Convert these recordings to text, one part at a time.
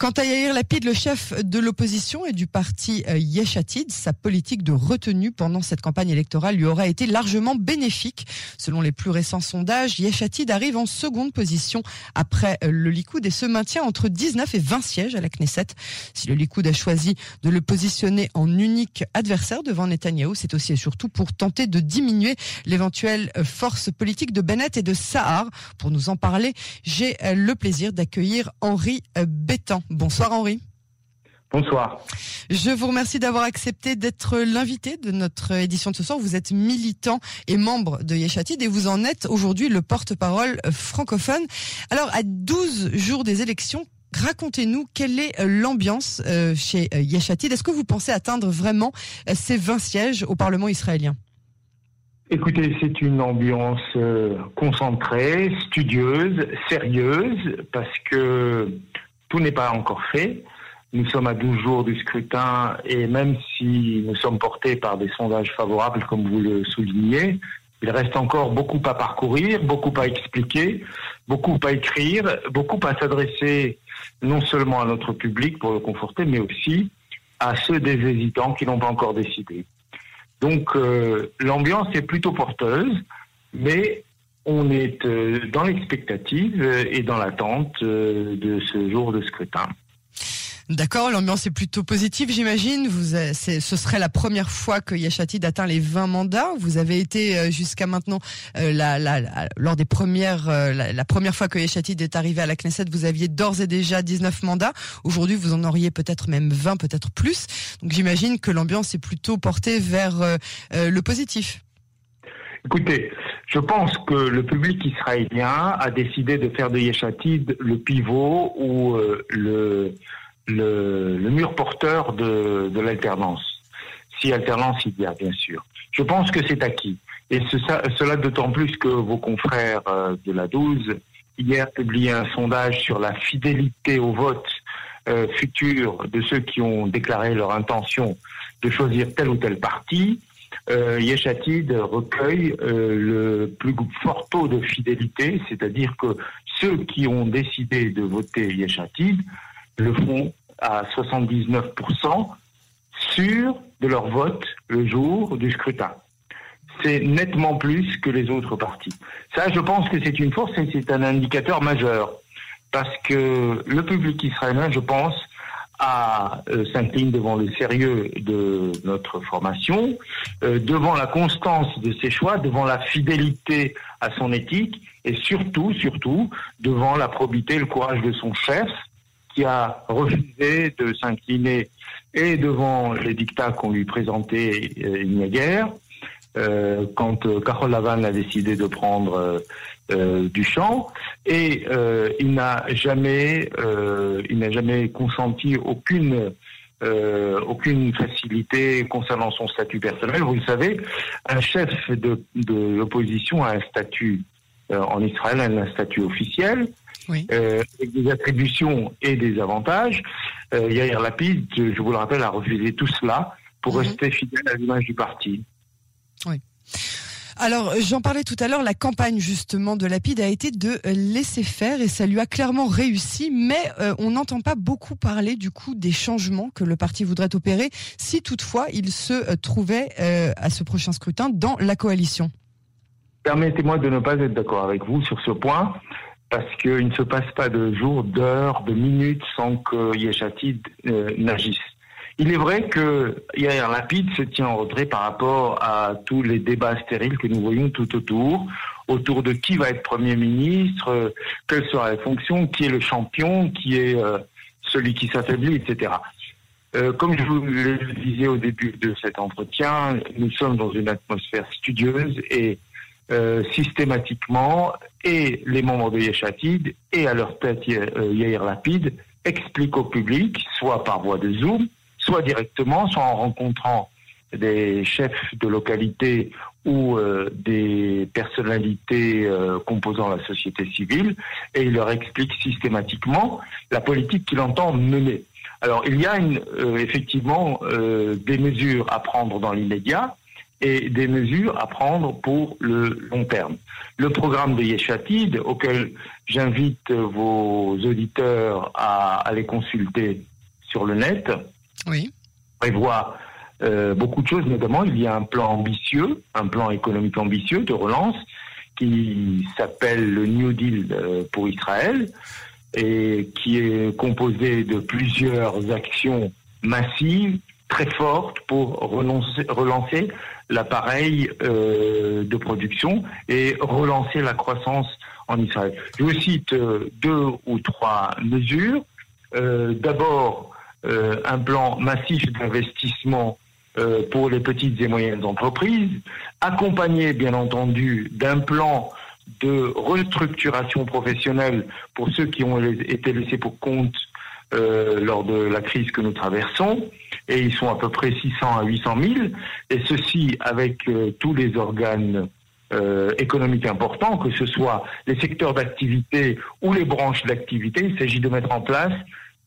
Quant à Yair Lapid, le chef de l'opposition et du parti euh, Yeshatid, sa politique de retenue pendant cette campagne électorale lui aura été largement bénéfique. Selon les plus récents sondages, Yeshatid arrive en seconde position après euh, le Likoud et se maintient entre 19 et 20 sièges à la Knesset. Si le Likoud a choisi de le positionner en unique adversaire devant Netanyahou, c'est aussi et surtout pour tenter de diminuer l'éventuelle euh, force politique de Bennett et de Sahar. Pour nous en parler, j'ai le plaisir d'accueillir Henri Bétan. Bonsoir Henri. Bonsoir. Je vous remercie d'avoir accepté d'être l'invité de notre édition de ce soir. Vous êtes militant et membre de Yeshatid et vous en êtes aujourd'hui le porte-parole francophone. Alors, à 12 jours des élections, racontez-nous quelle est l'ambiance euh, chez euh, Yeshatid. Est-ce que vous pensez atteindre vraiment euh, ces 20 sièges au Parlement israélien? Écoutez, c'est une ambiance concentrée, studieuse, sérieuse, parce que tout n'est pas encore fait. Nous sommes à 12 jours du scrutin et même si nous sommes portés par des sondages favorables, comme vous le soulignez, il reste encore beaucoup à parcourir, beaucoup à expliquer, beaucoup à écrire, beaucoup à s'adresser non seulement à notre public pour le conforter, mais aussi à ceux des hésitants qui n'ont pas encore décidé. Donc euh, l'ambiance est plutôt porteuse, mais on est euh, dans l'expectative et dans l'attente euh, de ce jour de scrutin. D'accord, l'ambiance est plutôt positive, j'imagine. Vous, euh, ce serait la première fois que Yachatid atteint les 20 mandats. Vous avez été euh, jusqu'à maintenant, euh, la, lors des premières, la, première fois que Yachatid est arrivé à la Knesset, vous aviez d'ores et déjà 19 mandats. Aujourd'hui, vous en auriez peut-être même 20, peut-être plus. Donc j'imagine que l'ambiance est plutôt portée vers le positif. Écoutez, je pense que le public israélien a décidé de faire de Yeshatid le pivot ou le le, mur porteur de, l'alternance. Si alternance il y a, bien sûr. Je pense que c'est acquis. Et cela d'autant plus que vos confrères euh, de la 12 hier publié un sondage sur la fidélité au vote euh, futur de ceux qui ont déclaré leur intention de choisir tel ou tel parti. Euh, Yeshatid recueille euh, le plus fort taux de fidélité, c'est-à-dire que ceux qui ont décidé de voter Yeshatid le font à 79% sur de leur vote le jour du scrutin. C'est nettement plus que les autres partis. Ça, je pense que c'est une force et c'est un indicateur majeur. Parce que le public israélien, je pense, euh, s'incline devant le sérieux de notre formation, euh, devant la constance de ses choix, devant la fidélité à son éthique et surtout, surtout, devant la probité, le courage de son chef, qui a refusé de s'incliner et devant les dictats qu'on lui présentait euh, il a guère, euh, quand euh, Carole Lavanne a décidé de prendre du champ, et il n'a jamais, il n'a jamais consenti aucune aucune facilité concernant son statut personnel. Vous le savez, un chef de, de l'opposition a un statut en Israël, un statut officiel euh, avec des attributions et des avantages. Euh, Yair Lapid, je vous le rappelle, a refusé tout cela pour mhm. rester fidèle à l'image du parti. Oui. Alors, j'en parlais tout à l'heure, la campagne justement de Lapide a été de laisser faire et ça lui a clairement réussi, mais euh, on n'entend pas beaucoup parler du coup des changements que le parti voudrait opérer si toutefois il se euh, trouvait à ce prochain scrutin dans la coalition. Permettez-moi de ne pas être d'accord avec vous sur ce point parce qu'il ne se passe pas de jours, d'heures, de minutes sans que Yeshatid euh, n'agisse. Il est vrai que Yair Lapid se tient en retrait par rapport à tous les débats stériles que nous voyons tout autour, autour de qui va être Premier ministre, quelle sera la fonction, qui est le champion, qui est euh, celui qui s'affaiblit, etc. Euh, comme je vous le disais au début de cet entretien, nous sommes dans une atmosphère studieuse et euh, systématiquement, et les membres de Yeshatid, et à leur tête Yair Lapid, expliquent au public, soit par voie de Zoom, soit directement, soit en rencontrant des chefs de localité ou euh, des personnalités composant la société civile, et il leur explique systématiquement la politique qu'il entend mener. Alors il y a une, effectivement des mesures à prendre dans l'immédiat, et des mesures à prendre pour le long terme. Le programme de Yeshatid, auquel j'invite vos auditeurs à aller consulter sur le net, oui. prévoit euh, beaucoup de choses, notamment il y a un plan ambitieux, un plan économique ambitieux de relance qui s'appelle le New Deal euh, pour Israël et qui est composé de plusieurs actions massives, très fortes pour relancer, relancer l'appareil euh, de production et relancer la croissance en Israël. Je vous cite deux ou trois mesures. D'abord, un plan massif d'investissement euh, pour les petites et moyennes entreprises, accompagné bien entendu d'un plan de restructuration professionnelle pour ceux qui ont été laissés pour compte euh, lors de la crise que nous traversons, et ils sont à peu près 600 à 800 000, et ceci avec euh, tous les organes euh, économiques importants, que ce soit les secteurs d'activité ou les branches d'activité. Il s'agit de mettre en place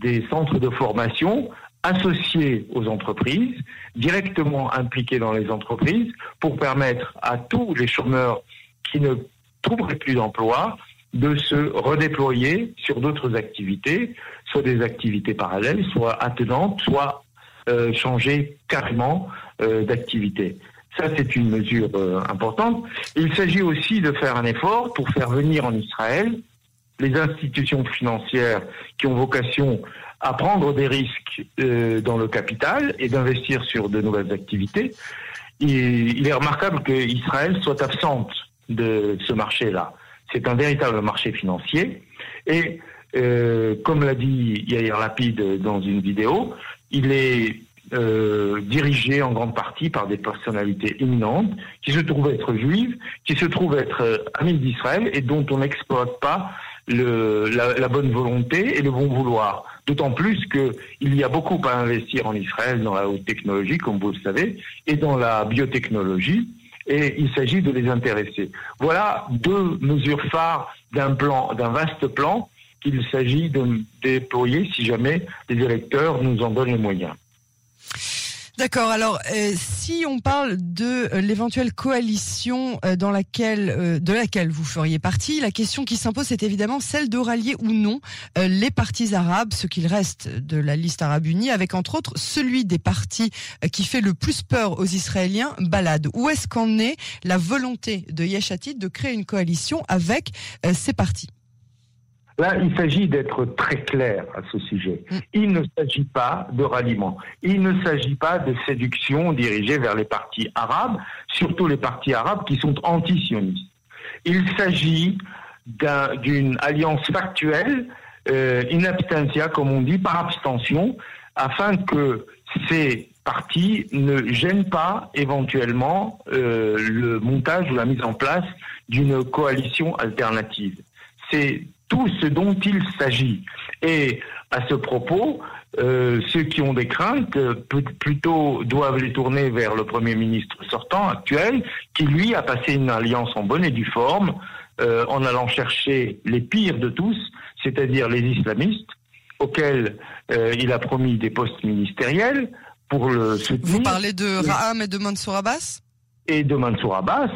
des centres de formation associés aux entreprises, directement impliqués dans les entreprises, pour permettre à tous les chômeurs qui ne trouveraient plus d'emploi de se redéployer sur d'autres activités, soit des activités parallèles, soit attenantes, soit euh, changer carrément euh, d'activité. Ça, c'est une mesure euh, importante. Il s'agit aussi de faire un effort pour faire venir en Israël les institutions financières qui ont vocation à prendre des risques euh, dans le capital et d'investir sur de nouvelles activités. Il, est remarquable qu'Israël soit absente de ce marché-là. C'est un véritable marché financier et euh, comme l'a dit Yair Lapide dans une vidéo, il est euh, dirigé en grande partie par des personnalités éminentes qui se trouvent être juives, qui se trouvent être amis d'Israël et dont on n'exploite pas la, bonne volonté et le bon vouloir. D'autant plus qu'il y a beaucoup à investir en Israël dans la haute technologie, comme vous le savez, et dans la biotechnologie, et il s'agit de les intéresser. Voilà deux mesures phares d'un plan, d'un vaste plan qu'il s'agit de déployer si jamais les électeurs nous en donnent les moyens. D'accord. Alors, euh, si on parle de euh, l'éventuelle coalition euh, dans laquelle, de laquelle vous feriez partie, la question qui s'impose, c'est évidemment celle de rallier ou non les partis arabes, ce qu'il reste de la liste arabe unie, avec entre autres celui des partis qui fait le plus peur aux Israéliens, Balad. Où est-ce qu'en est la volonté de Yeshatid de créer une coalition avec ces partis? Là, il s'agit d'être très clair à ce sujet. Il ne s'agit pas de ralliement. Il ne s'agit pas de séduction dirigée vers les partis arabes, surtout les partis arabes qui sont anti-sionistes. Il s'agit d'une un, alliance factuelle, euh, in absentia, comme on dit, par abstention, afin que ces partis ne gênent pas éventuellement euh, le montage ou la mise en place d'une coalition alternative. C'est tout ce dont il s'agit. Et à ce propos, euh, ceux qui ont des craintes euh, plutôt doivent les tourner vers le Premier ministre sortant actuel, qui lui a passé une alliance en bonne et due forme, euh, en allant chercher les pires de tous, c'est-à-dire les islamistes, auxquels il a promis des postes ministériels pour le soutenir. Vous parlez de Raham et de Mansour Abbas? Et de Mansour Abbas.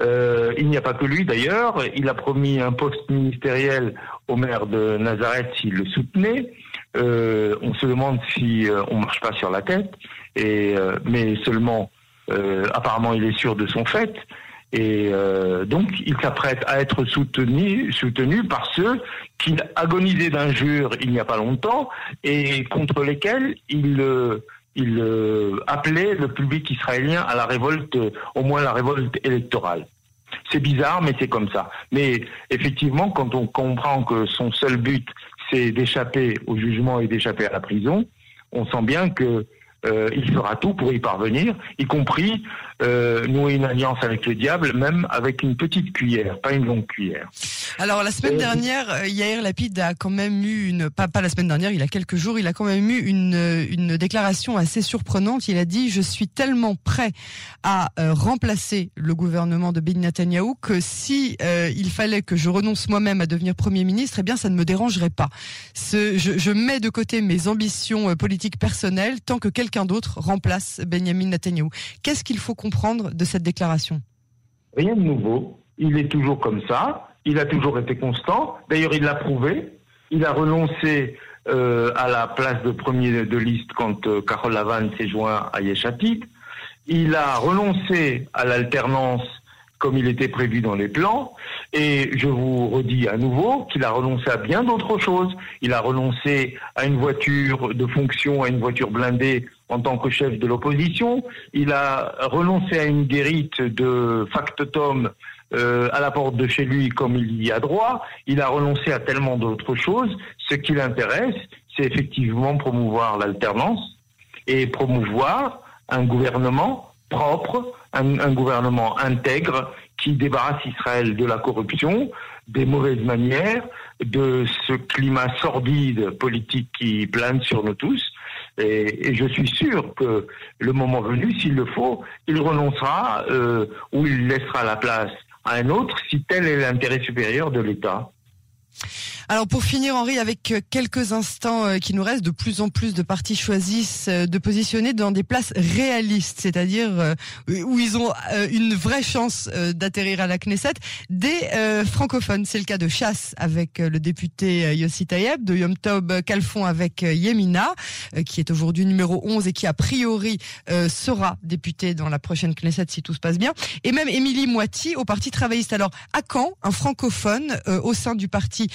Euh, il n'y a pas que lui d'ailleurs. Il a promis un poste ministériel au maire de Nazareth s'il le soutenait. Euh, on se demande si euh, on marche pas sur la tête. Et euh, mais seulement, euh, apparemment, il est sûr de son fait. Et donc, il s'apprête à être soutenu, soutenu par ceux qui agonisaient d'injures il n'y a pas longtemps et contre lesquels il il euh, appelait le public israélien à la révolte, euh, au moins la révolte électorale. C'est bizarre, mais c'est comme ça. Mais effectivement, quand on comprend que son seul but, c'est d'échapper au jugement et d'échapper à la prison, on sent bien que euh, fera tout pour y parvenir, y compris euh, nouer une alliance avec le diable, même avec une petite cuillère, pas une longue cuillère. Alors la semaine Euh, dernière, euh, Yair Lapid a quand même eu une, pas, pas la semaine dernière, il y a quelques jours, il a quand même eu une, une déclaration assez surprenante. Il a dit je suis tellement prêt à euh, remplacer le gouvernement de Benny Netanyahu que si euh, il fallait que je renonce moi-même à devenir premier ministre, eh bien ça ne me dérangerait pas. Ce, je, je mets de côté mes ambitions politiques personnelles tant que quelqu'un d'autre remplace Benjamin Netanyahu. Qu'est-ce qu'il faut comprendre de cette déclaration Rien de nouveau. Il est toujours comme ça. Il a toujours été constant. D'ailleurs, il l'a prouvé. Il a renoncé euh, à la place de premier de liste quand euh, Carole Lavanne s'est joint à Yeshatit. Il a renoncé à l'alternance comme il était prévu dans les plans. Et je vous redis à nouveau qu'il a renoncé à bien d'autres choses. Il a renoncé à une voiture de fonction, à une voiture blindée en tant que chef de l'opposition. Il a renoncé à une guérite de factotum euh, à la porte de chez lui comme il y a droit. Il a renoncé à tellement d'autres choses. Ce qui l'intéresse, c'est effectivement promouvoir l'alternance et promouvoir un gouvernement propre, un, gouvernement intègre qui débarrasse Israël de la corruption, des mauvaises manières, de ce climat sordide politique qui plane sur nous tous. Et, je suis sûr que le moment venu, s'il le faut, il renoncera euh, ou il laissera la place à un autre si tel est l'intérêt supérieur de l'État. Alors pour finir, Henri, avec euh, quelques instants euh, qui nous restent, de plus en plus de partis choisissent euh, de positionner dans des places réalistes, c'est-à-dire où ils ont une vraie chance d'atterrir à la Knesset, des francophones. C'est le cas de Chasse avec le député Yossi Tayeb, de Yom Tov Kalfon avec Yemina, qui est aujourd'hui numéro 11 et qui a priori sera député dans la prochaine Knesset si tout se passe bien, et même Émilie Moiti au Parti travailliste. Alors à Caen, un francophone au sein du parti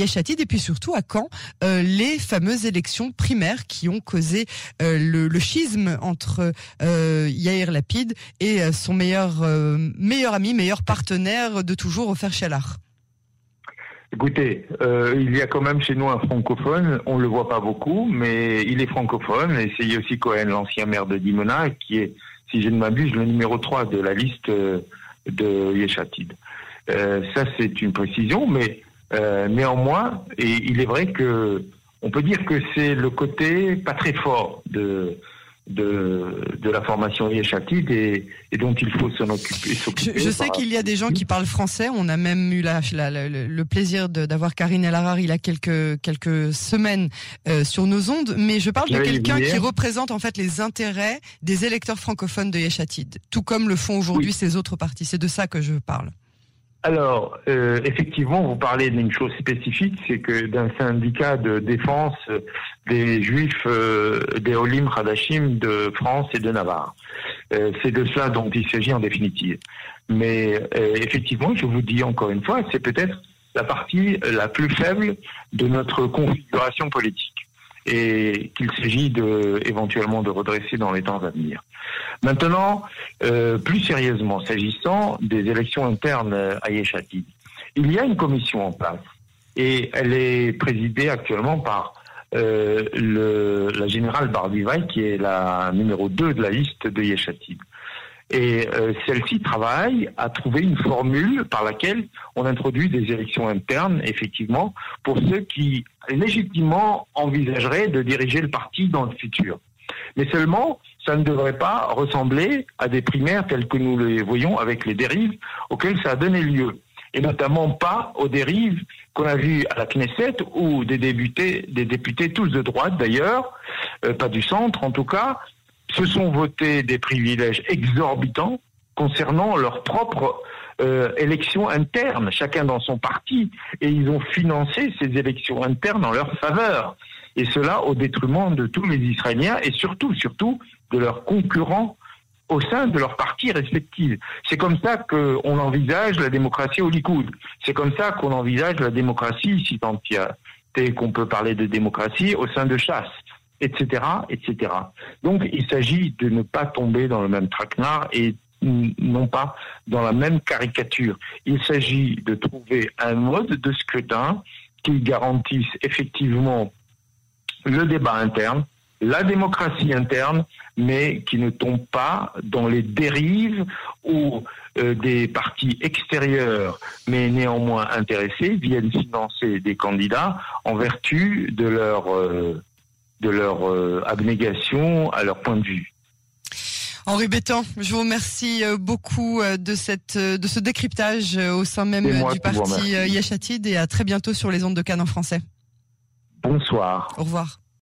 Et puis surtout à quand euh, les fameuses élections primaires qui ont causé euh, le, schisme entre euh, Yair Lapid et son meilleur meilleur ami, meilleur partenaire de toujours, Ofer Shelar. Écoutez, il y a quand même chez nous un francophone, on le voit pas beaucoup, mais il est francophone, et c'est Yossi Cohen, l'ancien maire de Dimona, qui est, si je ne m'abuse, le numéro 3 de la liste de Yeshatid. ça, c'est une précision, mais euh, néanmoins, et il est vrai que on peut dire que c'est le côté pas très fort de de, de la formation Yeshatid et, et dont il faut s'en occuper. Je, je sais qu'il y a des gens qui parlent français. On a même eu la, le plaisir d'avoir Karine El Harar il y a quelques quelques semaines euh, sur nos ondes, mais je parle de quelqu'un qui représente en fait les intérêts des électeurs francophones de Yeshatid, tout comme le font aujourd'hui ces autres partis. C'est de ça que je parle. Alors, euh, effectivement, vous parlez d'une chose spécifique, c'est que d'un syndicat de défense des Juifs euh, des Olim Hadashim de France et de Navarre. Euh, c'est de cela dont il s'agit en définitive. Mais effectivement, je vous dis encore une fois, c'est peut-être la partie la plus faible de notre configuration politique et qu'il s'agit de, éventuellement de redresser dans les temps à venir. Maintenant, euh, plus sérieusement, s'agissant des élections internes à Yeshatid, il y a une commission en place et elle est présidée actuellement par euh, le, la générale Barbivaï, qui est la numéro 2 de la liste de Yeshatid. Et euh, celle-ci travaille à trouver une formule par laquelle on introduit des élections internes, effectivement, pour ceux qui légitimement envisageraient de diriger le parti dans le futur. Mais seulement, ça ne devrait pas ressembler à des primaires telles que nous les voyons avec les dérives auxquelles ça a donné lieu. Et notamment pas aux dérives qu'on a vues à la Knesset où des députés, des députés tous de droite d'ailleurs, euh, pas du centre en tout cas, se sont votés des privilèges exorbitants concernant leur propre euh, élections internes, chacun dans son parti, et ils ont financé ces élections internes en leur faveur. Et cela au détriment de tous les Israéliens et surtout, surtout, de leurs concurrents au sein de leurs partis respectifs. C'est comme ça qu'on envisage la démocratie au Likoud. C'est comme ça qu'on envisage la démocratie, si tant a qu'on peut parler de démocratie, au sein de chasse etc., etc. Donc, il s'agit de ne pas tomber dans le même traquenard et non pas dans la même caricature. Il s'agit de trouver un mode de scrutin qui garantisse effectivement le débat interne, la démocratie interne, mais qui ne tombe pas dans les dérives où euh, des partis extérieurs, mais néanmoins intéressés, viennent financer des candidats en vertu de leur euh, de leur euh, abnégation à leur point de vue. Henri Bétan, je vous remercie euh, beaucoup euh, de cette de ce décryptage au sein même du parti Yachatid et à très bientôt sur les ondes de Cannes en français. Bonsoir. Au revoir.